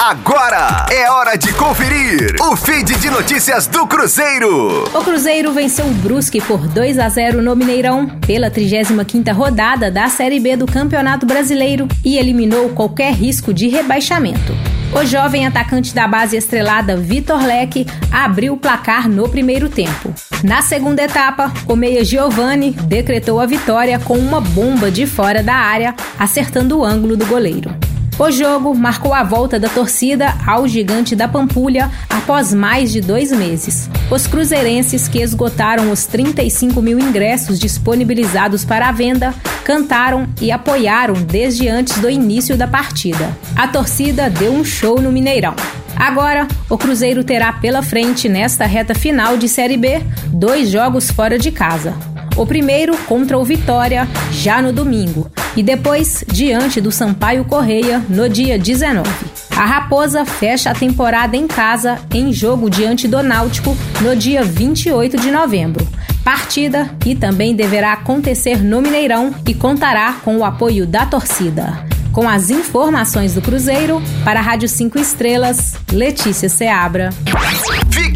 Agora é hora de conferir o feed de notícias do Cruzeiro. O Cruzeiro venceu o Brusque por 2 a 0 no Mineirão pela 35ª rodada da Série B do Campeonato Brasileiro e eliminou qualquer risco de rebaixamento. O jovem atacante da base estrelada Vitor Leque abriu o placar no primeiro tempo. Na segunda etapa, o meia Giovani decretou a vitória com uma bomba de fora da área, acertando o ângulo do goleiro. O jogo marcou a volta da torcida ao gigante da Pampulha após mais de dois meses. Os cruzeirenses que esgotaram os 35 mil ingressos disponibilizados para a venda cantaram e apoiaram desde antes do início da partida. A torcida deu um show no Mineirão. Agora, o Cruzeiro terá pela frente, nesta reta final de Série B, dois jogos fora de casa. O primeiro contra o Vitória, já no domingo, e depois diante do Sampaio Correia, no dia 19. A Raposa fecha a temporada em casa em jogo diante do Náutico no dia 28 de novembro. Partida que também deverá acontecer no Mineirão e contará com o apoio da torcida. Com as informações do Cruzeiro, para a Rádio 5 Estrelas, Letícia Seabra.